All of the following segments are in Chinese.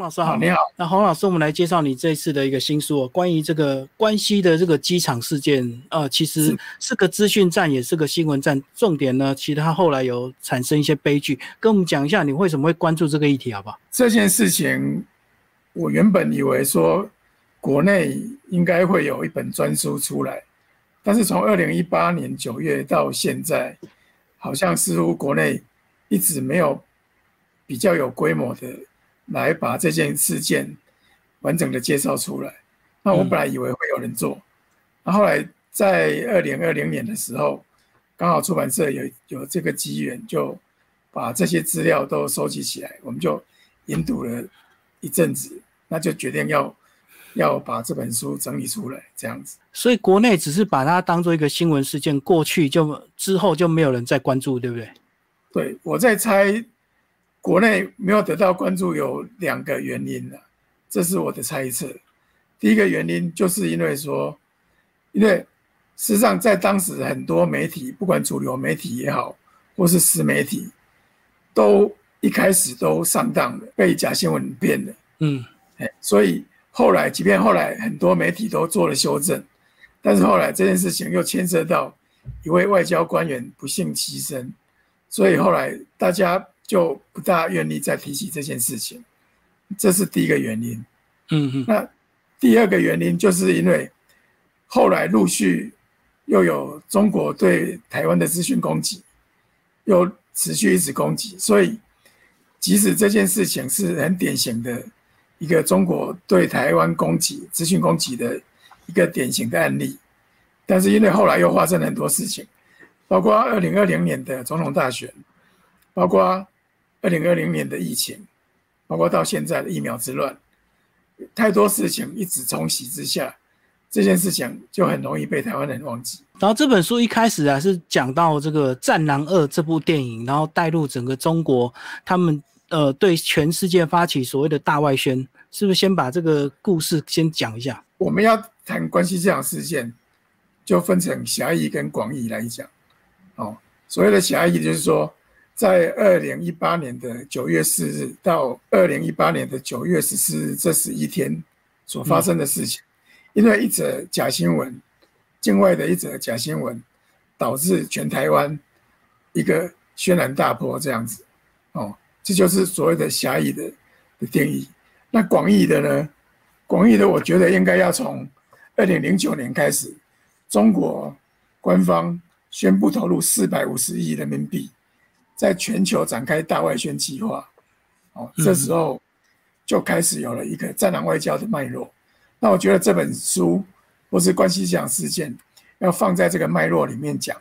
洪老师好，你好。那洪老师，我们来介绍你这次的一个新书，哦关于这个关西的这个机场事件。呃，其实是个资讯站，也是个新闻站。重点呢，其实它后来有产生一些悲剧。跟我们讲一下，你为什么会关注这个议题，好不好？这件事情，我原本以为说国内应该会有一本专书出来，但是从二零一八年九月到现在，好像似乎国内一直没有比较有规模的。来把这件事件完整的介绍出来。那我本来以为会有人做，那后来在二零二零年的时候，刚好出版社有有这个机缘，就把这些资料都收集起来，我们就研读了一阵子，那就决定要要把这本书整理出来，这样子。所以国内只是把它当做一个新闻事件，过去就之后就没有人再关注，对不对？对，我在猜。国内没有得到关注有两个原因了，这是我的猜测。第一个原因就是因为说，因为实际上在当时很多媒体，不管主流媒体也好，或是私媒体，都一开始都上当了，被假新闻骗了。嗯，哎，所以后来，即便后来很多媒体都做了修正，但是后来这件事情又牵涉到一位外交官员不幸牺牲，所以后来大家。就不大愿意再提起这件事情，这是第一个原因。嗯嗯。那第二个原因就是因为后来陆续又有中国对台湾的资讯攻击，又持续一直攻击，所以即使这件事情是很典型的一个中国对台湾攻击、资讯攻击的一个典型的案例，但是因为后来又发生了很多事情，包括二零二零年的总统大选，包括。二零二零年的疫情，包括到现在的疫苗之乱，太多事情一直冲洗之下，这件事情就很容易被台湾人忘记。然后这本书一开始啊是讲到这个《战狼二》这部电影，然后带入整个中国，他们呃对全世界发起所谓的大外宣，是不是先把这个故事先讲一下？我们要谈关系这场事件，就分成狭义跟广义来讲。哦，所谓的狭义就是说。在二零一八年的九月四日到二零一八年的九月十四日这十一天所发生的事情，因为一则假新闻，境外的一则假新闻，导致全台湾一个轩然大波这样子，哦，这就是所谓的狭义的的定义。那广义的呢？广义的，我觉得应该要从二零零九年开始，中国官方宣布投入四百五十亿人民币。在全球展开大外宣计划，哦，这时候就开始有了一个战狼外交的脉络。那我觉得这本书或是关系讲事件，要放在这个脉络里面讲，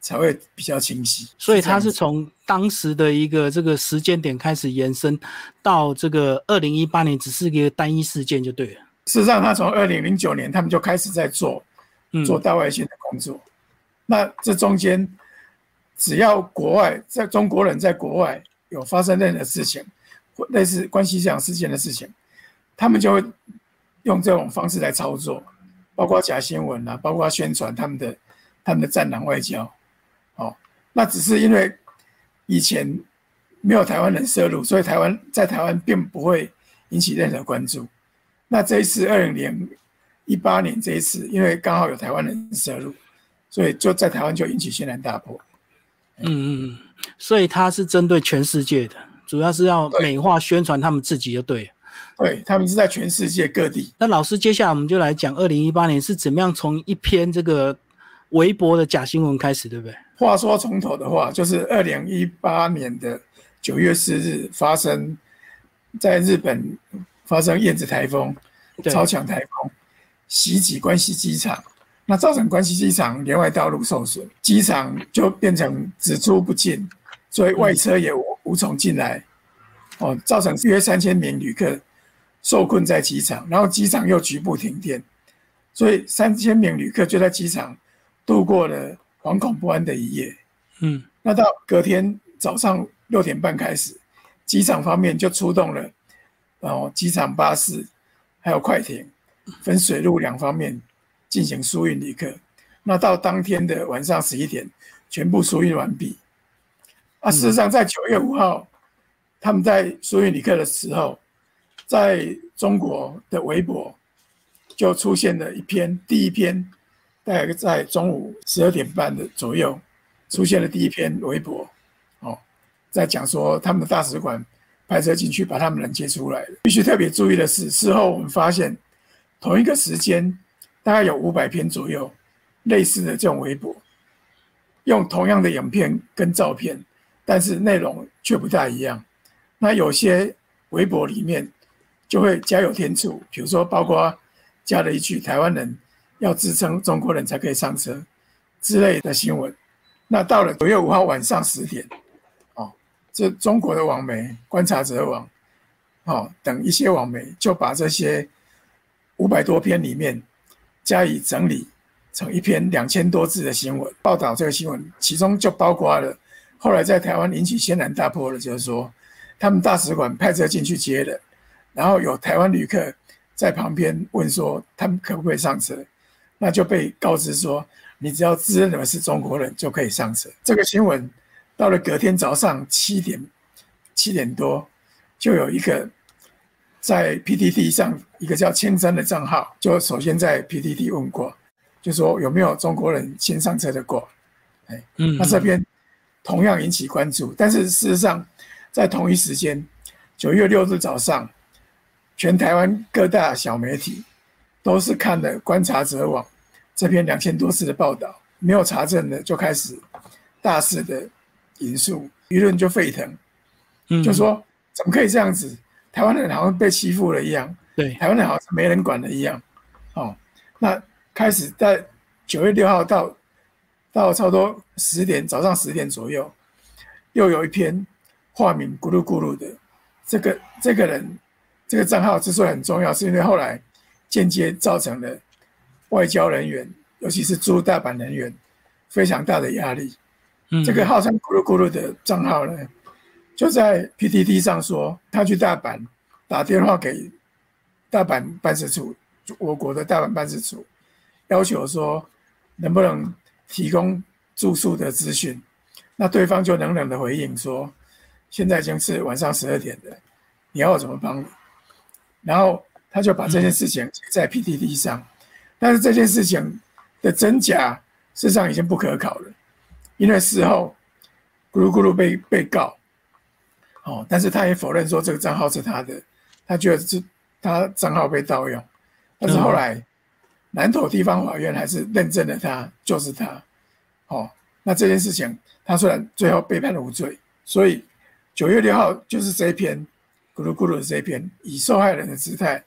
才会比较清晰。所以它是从当时的一个这个时间点开始延伸到这个二零一八年，只是一个单一事件就对了。事实上，他从二零零九年他们就开始在做做大外宣的工作。那这中间。只要国外在中国人在国外有发生任何事情，或类似关系这样事件的事情，他们就会用这种方式来操作，包括假新闻啊，包括宣传他们的他们的战狼外交。哦，那只是因为以前没有台湾人涉入，所以台湾在台湾并不会引起任何关注。那这一次二零零一八年这一次，因为刚好有台湾人涉入，所以就在台湾就引起轩然大波。嗯嗯嗯，所以他是针对全世界的，主要是要美化宣传他们自己就对了。对，他们是在全世界各地。那老师，接下来我们就来讲二零一八年是怎么样从一篇这个微博的假新闻开始，对不对？话说从头的话，就是二零一八年的九月四日发生在日本发生燕子台风、超强台风袭击关西机场。那造成关西机场连外道路受损，机场就变成只出不进，所以外车也无从进来。哦，造成约三千名旅客受困在机场，然后机场又局部停电，所以三千名旅客就在机场度过了惶恐不安的一夜。嗯，那到隔天早上六点半开始，机场方面就出动了，然后机场巴士还有快艇，分水陆两方面。进行输运旅客，那到当天的晚上十一点，全部输运完毕。啊，事实上在九月五号，他们在输运旅客的时候，在中国的微博就出现了一篇，第一篇大概在中午十二点半的左右出现了第一篇微博，哦，在讲说他们的大使馆派车进去把他们人接出来了。必须特别注意的是，事后我们发现同一个时间大概有五百篇左右类似的这种微博，用同样的影片跟照片，但是内容却不大一样。那有些微博里面就会加有添醋，比如说包括加了一句“台湾人要自称中国人才可以上车”之类的新闻。那到了九月五号晚上十点，哦，这中国的网媒观察者网，哦等一些网媒就把这些五百多篇里面加以整理成一篇两千多字的新闻报道。这个新闻其中就包括了后来在台湾引起轩然大波的，就是说。他们大使馆派车进去接的，然后有台湾旅客在旁边问说他们可不可以上车，那就被告知说你只要自认为是中国人就可以上车。这个新闻到了隔天早上七点七点多，就有一个在 PTT 上一个叫千山的账号，就首先在 PTT 问过，就说有没有中国人先上车的过，哎，嗯，那这边同样引起关注，但是事实上。在同一时间，九月六日早上，全台湾各大小媒体都是看了观察者网这篇两千多字的报道，没有查证的就开始大肆的引述，舆论就沸腾，嗯就说怎么可以这样子？台湾人好像被欺负了一样，对，台湾的好像没人管的一样，哦，那开始在九月六号到到差不多十点早上十点左右，又有一篇。化名咕噜咕噜的这个这个人，这个账号之所以很重要，是因为后来间接造成了外交人员，尤其是驻大阪人员非常大的压力。这个号称咕噜咕噜的账号呢，就在 PTT 上说，他去大阪打电话给大阪办事处，我国的大阪办事处，要求说能不能提供住宿的资讯，那对方就冷冷的回应说。现在已经是晚上十二点了，你要我怎么帮你？然后他就把这件事情在 PTT 上，但是这件事情的真假事实上已经不可考了，因为事后咕噜咕噜被被告，哦，但是他也否认说这个账号是他的，他觉得是他账号被盗用，但是后来南投地方法院还是认证了他就是他，哦，那这件事情他虽然最后被判无罪，所以。九月六号就是这一篇咕噜咕噜的这一篇，以受害人的姿态，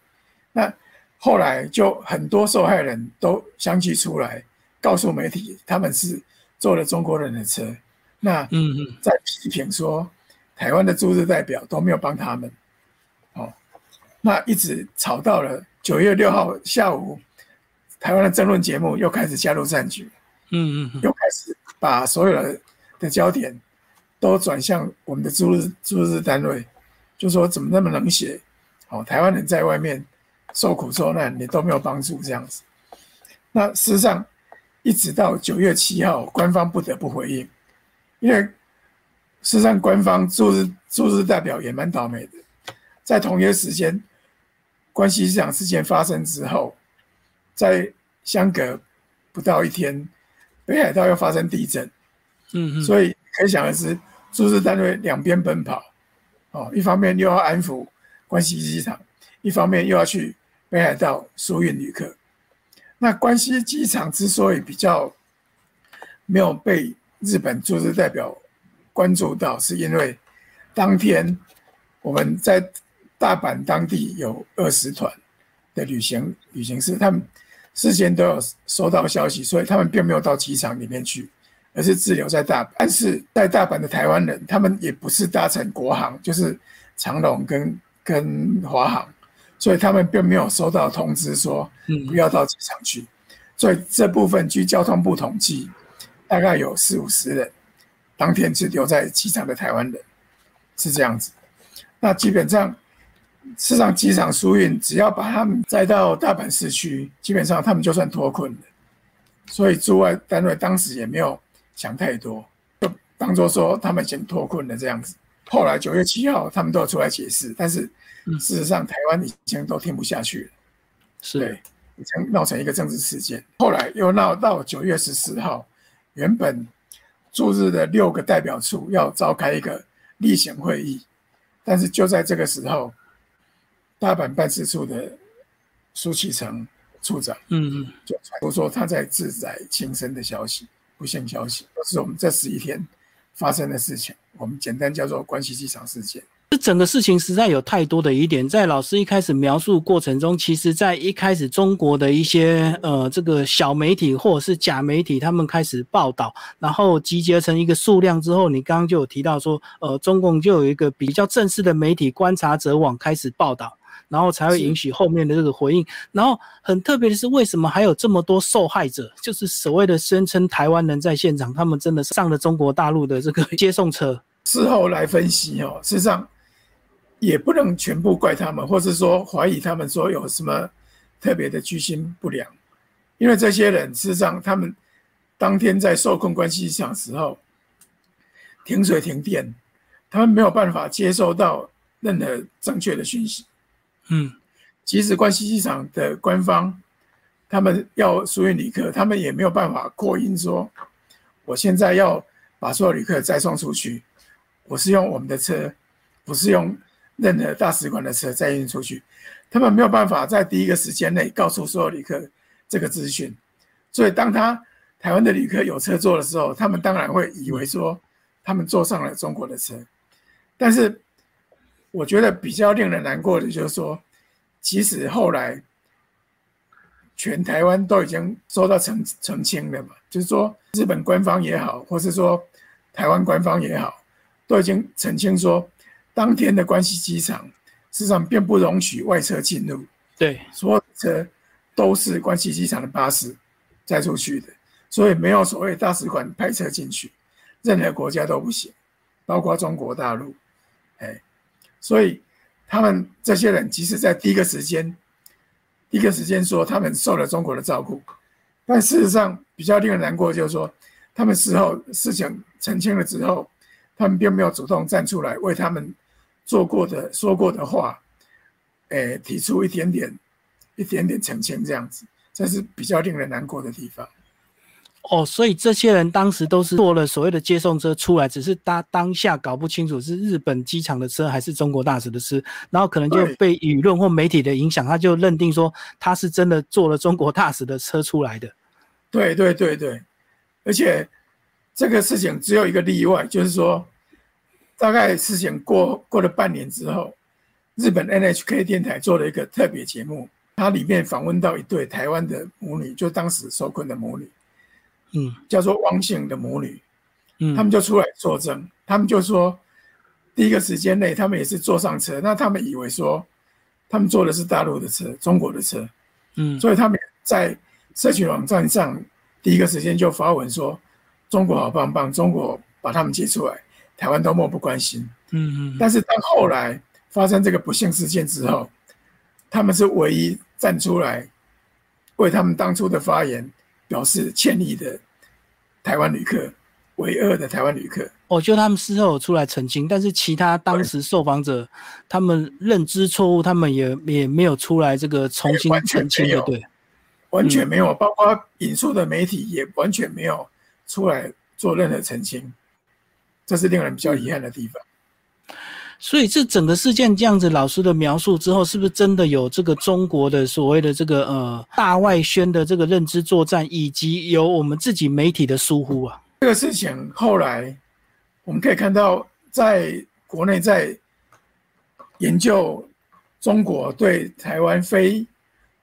那后来就很多受害人都相继出来告诉媒体，他们是坐了中国人的车，那嗯嗯，在批评说台湾的驻日代表都没有帮他们，哦，那一直吵到了九月六号下午，台湾的争论节目又开始加入战局，嗯嗯，又开始把所有的的焦点。都转向我们的驻日驻日单位，就说怎么那么冷血？哦，台湾人在外面受苦受难，你都没有帮助这样子。那事实上，一直到九月七号，官方不得不回应，因为事实上官方驻日驻日代表也蛮倒霉的，在同一个时间，关系这场事件发生之后，在相隔不到一天，北海道又发生地震，嗯嗯，所以可以想而知。驻日单位两边奔跑，哦，一方面又要安抚关西机场，一方面又要去北海道疏运旅客。那关西机场之所以比较没有被日本驻日代表关注到，是因为当天我们在大阪当地有二十团的旅行旅行社，他们事先都有收到消息，所以他们并没有到机场里面去。而是滞留在大阪，但是在大阪的台湾人，他们也不是搭乘国航，就是长龙跟跟华航，所以他们并没有收到通知说不要到机场去。所以这部分据交通部统计，大概有四五十人当天滞留在机场的台湾人，是这样子。那基本上，市场机场疏运，只要把他们载到大阪市区，基本上他们就算脱困了。所以驻外单位当时也没有。想太多，就当做说他们已经脱困了这样子。后来九月七号，他们都要出来解释，但是事实上台湾已经都听不下去了，是，已经闹成一个政治事件。后来又闹到九月十四号，原本驻日的六个代表处要召开一个例行会议，但是就在这个时候，大阪办事处的苏启成处长，嗯嗯，就传出说他在自宰轻生的消息，不幸消息，都是我们这十一天。发生的事情，我们简单叫做关西机场事件。这整个事情实在有太多的疑点，在老师一开始描述过程中，其实在一开始中国的一些呃这个小媒体或者是假媒体，他们开始报道，然后集结成一个数量之后，你刚刚就有提到说，呃，中共就有一个比较正式的媒体观察者网开始报道。然后才会引起后面的这个回应。然后很特别的是，为什么还有这么多受害者？就是所谓的声称台湾人在现场，他们真的上了中国大陆的这个 接送车。事后来分析哦，事实上也不能全部怪他们，或是说怀疑他们说有什么特别的居心不良，因为这些人事实上他们当天在受控关系场时候停水停电，他们没有办法接收到任何正确的讯息。嗯，即使关西机场的官方，他们要疏运旅客，他们也没有办法扩音说，我现在要把所有旅客再送出去，我是用我们的车，不是用任何大使馆的车再运出去，他们没有办法在第一个时间内告诉所有旅客这个资讯，所以当他台湾的旅客有车坐的时候，他们当然会以为说他们坐上了中国的车，但是。我觉得比较令人难过的就是说，其实后来全台湾都已经收到澄澄清了嘛，就是说日本官方也好，或是说台湾官方也好，都已经澄清说，当天的关西机场事实上并不容许外车进入，对，所有车都是关西机场的巴士载出去的，所以没有所谓大使馆派车进去，任何国家都不行，包括中国大陆，哎。所以，他们这些人即使在第一个时间，第一个时间说他们受了中国的照顾，但事实上比较令人难过，就是说他们事后事情澄清了之后，他们并没有主动站出来为他们做过的说过的话，诶，提出一点点、一点点澄清，这样子，这是比较令人难过的地方。哦，所以这些人当时都是坐了所谓的接送车出来，只是他当下搞不清楚是日本机场的车还是中国大使的车，然后可能就被舆论或媒体的影响，他就认定说他是真的坐了中国大使的车出来的。对对对对，而且这个事情只有一个例外，就是说大概事情过过了半年之后，日本 NHK 电台做了一个特别节目，它里面访问到一对台湾的母女，就当时受困的母女。嗯，叫做汪姓的母女，嗯，他们就出来作证，他们就说，第一个时间内，他们也是坐上车，那他们以为说，他们坐的是大陆的车，中国的车，嗯，所以他们在社群网站上第一个时间就发文说，中国好棒棒，中国把他们接出来，台湾都漠不关心，嗯嗯，但是当后来发生这个不幸事件之后，他们是唯一站出来为他们当初的发言。表示歉意的台湾旅客，为二的台湾旅客，哦，就他们事后出来澄清，但是其他当时受访者，他们认知错误，他们也也没有出来这个重新澄清的，对，完全没有，包括引述的媒体也完全没有出来做任何澄清，这是令人比较遗憾的地方。所以这整个事件这样子，老师的描述之后，是不是真的有这个中国的所谓的这个呃大外宣的这个认知作战，以及有我们自己媒体的疏忽啊？这个事情后来我们可以看到，在国内在研究中国对台湾非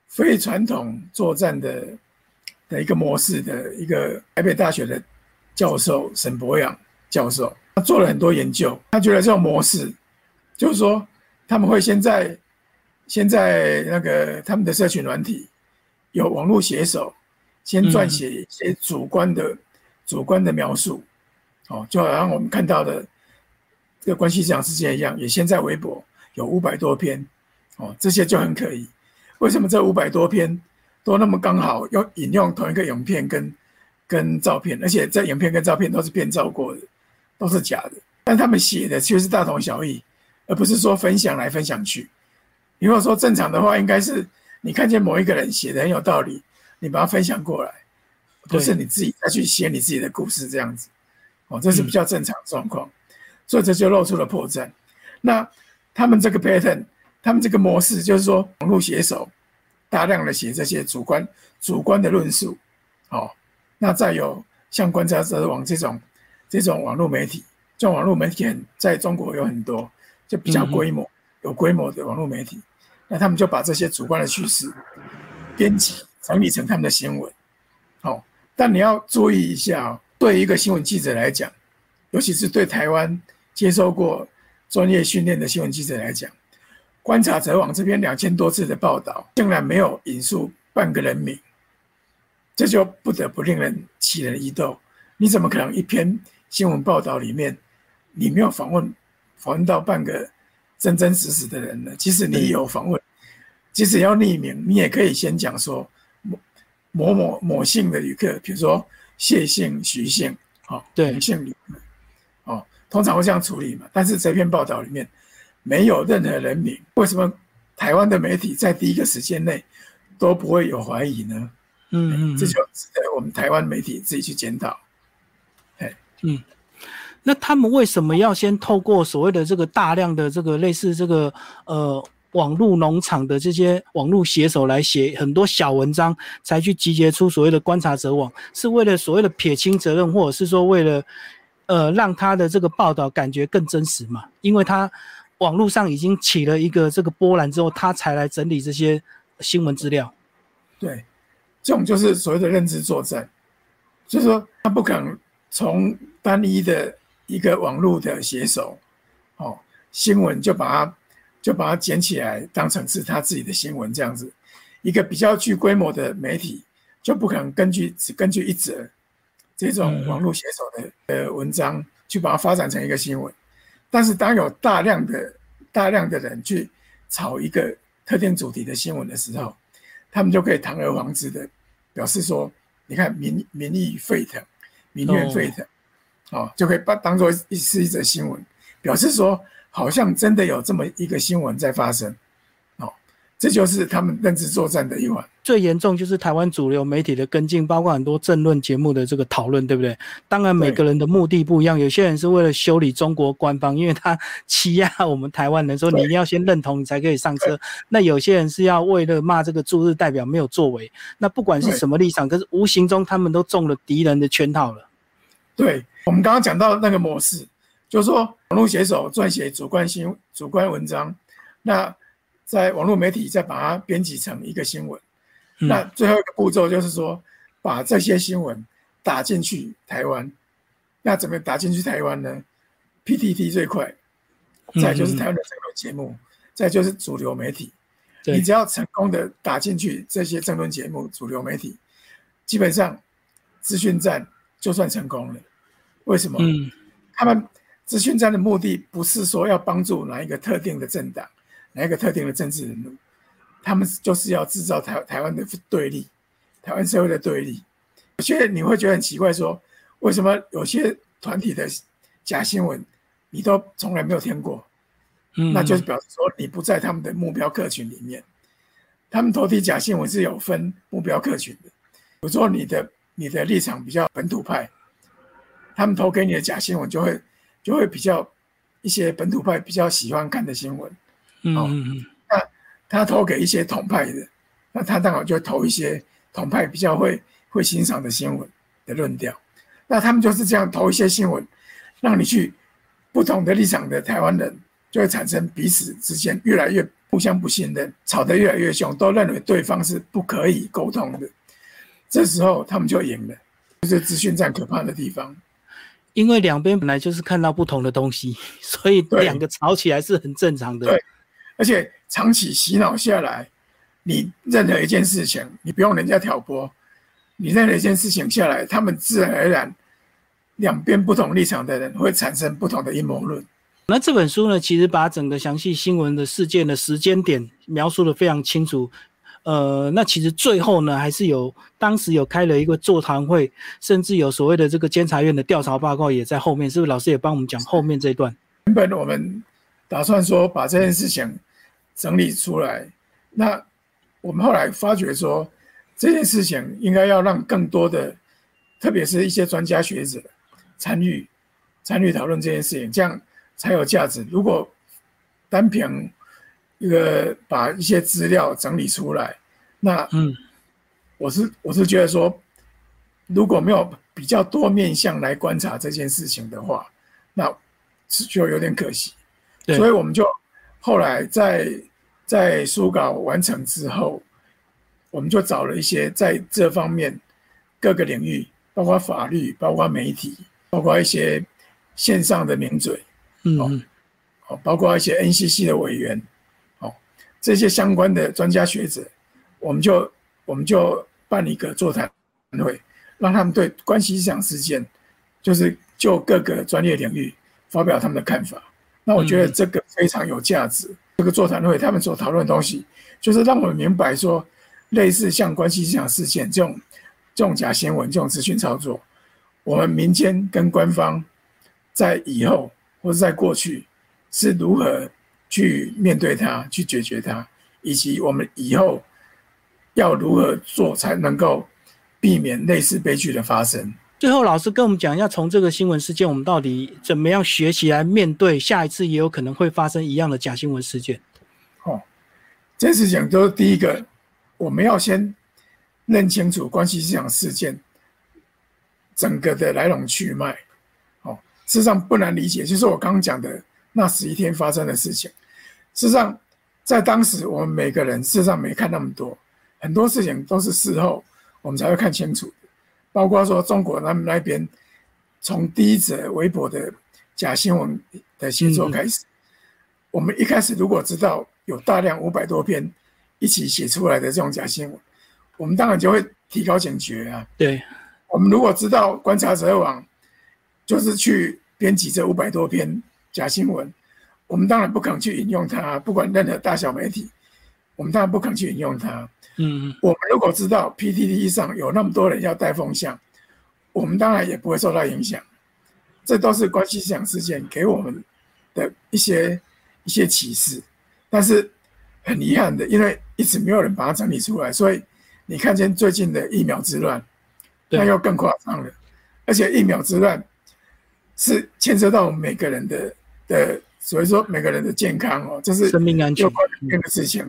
非传统作战的的一个模式的一个台北大学的教授沈博阳教授，他做了很多研究，他觉得这种模式。就是说，他们会先在先在那个他们的社群软体有网络写手，先撰写一些主观的主观的描述，哦，就好像我们看到的这个关系讲事件一样，也先在微博有五百多篇，哦，这些就很可疑。为什么这五百多篇都那么刚好要引用同一个影片跟跟照片，而且这影片跟照片都是变造过的，都是假的？但他们写的却是大同小异，而不是说分享来分享去。如果说正常的话，应该是你看见某一个人写的很有道理，你把它分享过来，不是你自己再去写你自己的故事这样子。哦，这是比较正常的状况，所以这就露出了破绽。那他们这个 pattern，他们这个模式就是说，网络写手大量的写这些主观主观的论述，哦，那再有像观察者网这种这种网络媒体，这种网络媒体很在中国有很多，就比较规模有规模的网络媒体，那他们就把这些主观的叙事编辑整理成他们的新闻，好，但你要注意一下哦。对一个新闻记者来讲，尤其是对台湾接受过专业训练的新闻记者来讲，观察者网这边两千多次的报道，竟然没有引述半个人名，这就不得不令人起人疑窦。你怎么可能一篇新闻报道里面，你没有访问访问到半个真真实实的人呢？即使你有访问，即使要匿名，你也可以先讲说某某某某姓的旅客，比如说。谢姓、徐姓，哦，对，姓李，哦，通常会这样处理嘛。但是这篇报道里面没有任何人名，为什么台湾的媒体在第一个时间内都不会有怀疑呢？嗯嗯，这就值得我们台湾媒体自己去检讨。哎，嗯，那他们为什么要先透过所谓的这个大量的这个类似这个呃？网络农场的这些网络写手来写很多小文章，才去集结出所谓的观察者网，是为了所谓的撇清责任，或者是说为了，呃，让他的这个报道感觉更真实嘛？因为他网络上已经起了一个这个波澜之后，他才来整理这些新闻资料。对，这种就是所谓的认知作战，就是说他不敢从单一的一个网络的写手，哦，新闻就把它。就把它捡起来当成是他自己的新闻这样子，一个比较具规模的媒体就不可能根据只根据一则这种网络写手的呃文章去把它发展成一个新闻，但是当有大量的大量的人去炒一个特定主题的新闻的时候，他们就可以堂而皇之的表示说，你看民民意沸腾，民怨沸腾，哦，就可以把当做一是一则新闻，表示说。好像真的有这么一个新闻在发生，哦，这就是他们认知作战的一环。最严重就是台湾主流媒体的跟进，包括很多政论节目的这个讨论，对不对？当然每个人的目的不一样，有些人是为了修理中国官方，因为他欺压我们台湾人，说你一定要先认同你才可以上车。那有些人是要为了骂这个驻日代表没有作为。那不管是什么立场，可是无形中他们都中了敌人的圈套了。对我们刚刚讲到那个模式。就是说，网络写手撰写主观新主观文章，那在网络媒体再把它编辑成一个新闻，那最后一个步骤就是说，把这些新闻打进去台湾。那怎么打进去台湾呢？PTT 最快，再就是台湾的这个节目，再就是主流媒体。你只要成功的打进去这些争论节目、主流媒体，基本上资讯战就算成功了。为什么？嗯，他们。资讯战的目的不是说要帮助哪一个特定的政党、哪一个特定的政治人物，他们就是要制造台台湾的对立，台湾社会的对立。有些你会觉得很奇怪，说为什么有些团体的假新闻你都从来没有听过？嗯，那就是表示说你不在他们的目标客群里面。他们投递假新闻是有分目标客群的，比如说你的你的立场比较本土派，他们投给你的假新闻就会。就会比较一些本土派比较喜欢看的新闻，嗯，那他投给一些统派的，那他当然就投一些统派比较会会欣赏的新闻的论调，那他们就是这样投一些新闻，让你去不同的立场的台湾人就会产生彼此之间越来越互相不信任，吵得越来越凶，都认为对方是不可以沟通的，这时候他们就赢了，就是资讯战可怕的地方。因为两边本来就是看到不同的东西，所以两个吵起来是很正常的。对，而且长期洗脑下来，你任何一件事情，你不用人家挑拨，你任何一件事情下来，他们自然而然两边不同立场的人会产生不同的阴谋论。那这本书呢，其实把整个详细新闻的事件的时间点描述的非常清楚。呃，那其实最后呢，还是有当时有开了一个座谈会，甚至有所谓的这个监察院的调查报告也在后面，是不是？老师也帮我们讲后面这一段。原本我们打算说把这件事情整理出来，那我们后来发觉说这件事情应该要让更多的，特别是一些专家学者参与参与讨论这件事情，这样才有价值。如果单凭一个把一些资料整理出来，那嗯，我是我是觉得说，如果没有比较多面向来观察这件事情的话，那是就有点可惜。所以我们就后来在在书稿完成之后，我们就找了一些在这方面各个领域，包括法律、包括媒体、包括一些线上的名嘴，嗯，哦，包括一些 NCC 的委员。这些相关的专家学者，我们就我们就办一个座谈会，让他们对关系市场事件，就是就各个专业领域发表他们的看法。那我觉得这个非常有价值。这个座谈会他们所讨论的东西，就是让我们明白说，类似像关系市场事件这种这种假新闻、这种资讯操作，我们民间跟官方在以后或者在过去是如何。去面对它，去解决它，以及我们以后要如何做才能够避免类似悲剧的发生。最后，老师跟我们讲，一下从这个新闻事件，我们到底怎么样学习来面对下一次也有可能会发生一样的假新闻事件？哦，这事情都是第一个，我们要先认清楚关系市场事件整个的来龙去脉。哦，事实上不难理解，就是我刚刚讲的那十一天发生的事情。事实上，在当时，我们每个人事实上没看那么多，很多事情都是事后我们才会看清楚的。包括说中国他们那边从第一则微博的假新闻的写作开始，我们一开始如果知道有大量五百多篇一起写出来的这种假新闻，我们当然就会提高警觉啊。对，我们如果知道观察者网就是去编辑这五百多篇假新闻。我们当然不肯去引用它，不管任何大小媒体，我们当然不肯去引用它。嗯，我们如果知道 PTT 上有那么多人要带风向，我们当然也不会受到影响。这都是关系市场事件给我们的一些一些启示。但是很遗憾的，因为一直没有人把它整理出来，所以你看见最近的疫苗之乱，那又更夸张了。而且疫苗之乱是牵涉到我们每个人的的。所以说每个人的健康哦，这是生命安全的事情。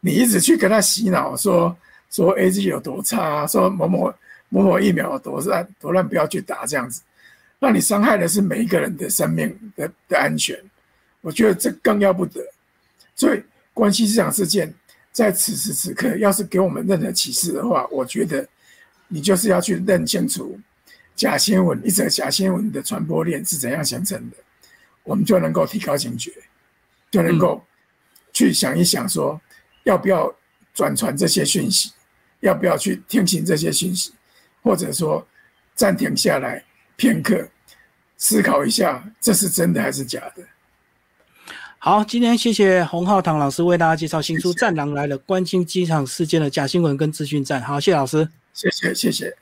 你一直去跟他洗脑，说说 A G 有多差，说某某某某疫苗有多烂多烂，不要去打这样子，那你伤害的是每一个人的生命的的安全。我觉得这更要不得。所以关系这场事件在此时此刻，要是给我们任何启示的话，我觉得你就是要去认清楚假新闻一则假新闻的传播链是怎样形成的。我们就能够提高警觉，就能够去想一想，说要不要转传这些讯息，要不要去听信这些讯息，或者说暂停下来片刻，思考一下，这是真的还是假的。好，今天谢谢洪浩堂老师为大家介绍新书《战狼来了》，关心机场事件的假新闻跟资讯战。好，谢谢老师，谢谢谢谢。